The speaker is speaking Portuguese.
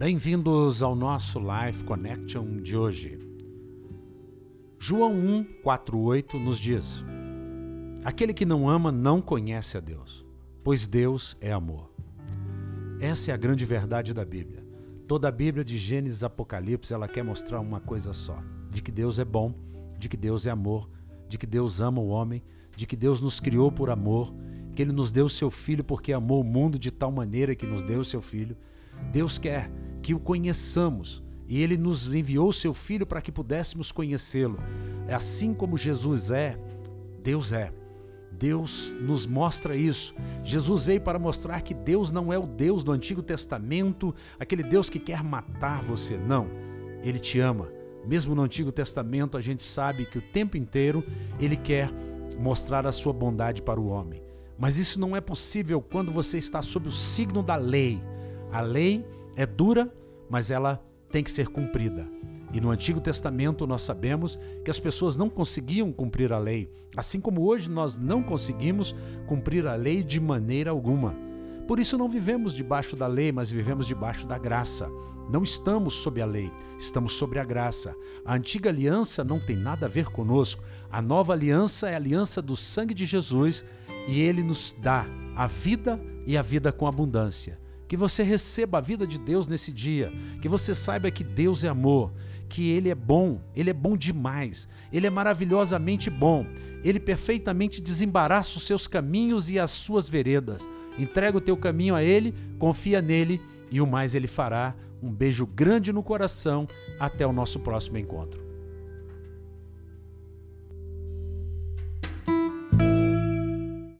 Bem-vindos ao nosso Live Connection de hoje. João 1, 4, 8 nos diz: Aquele que não ama não conhece a Deus, pois Deus é amor. Essa é a grande verdade da Bíblia. Toda a Bíblia de Gênesis Apocalipse, ela quer mostrar uma coisa só: de que Deus é bom, de que Deus é amor, de que Deus ama o homem, de que Deus nos criou por amor, que ele nos deu seu filho porque amou o mundo de tal maneira que nos deu seu filho. Deus quer que o conheçamos e ele nos enviou seu filho para que pudéssemos conhecê-lo. É assim como Jesus é, Deus é. Deus nos mostra isso. Jesus veio para mostrar que Deus não é o Deus do Antigo Testamento, aquele Deus que quer matar você. Não, ele te ama. Mesmo no Antigo Testamento, a gente sabe que o tempo inteiro ele quer mostrar a sua bondade para o homem. Mas isso não é possível quando você está sob o signo da lei. A lei é dura, mas ela tem que ser cumprida. E no Antigo Testamento nós sabemos que as pessoas não conseguiam cumprir a lei, assim como hoje nós não conseguimos cumprir a lei de maneira alguma. Por isso não vivemos debaixo da lei, mas vivemos debaixo da graça. Não estamos sob a lei, estamos sobre a graça. A antiga aliança não tem nada a ver conosco. A nova aliança é a aliança do sangue de Jesus e ele nos dá a vida e a vida com abundância. Que você receba a vida de Deus nesse dia, que você saiba que Deus é amor, que Ele é bom, Ele é bom demais, Ele é maravilhosamente bom, Ele perfeitamente desembaraça os seus caminhos e as suas veredas. Entrega o teu caminho a Ele, confia nele e o mais Ele fará. Um beijo grande no coração, até o nosso próximo encontro.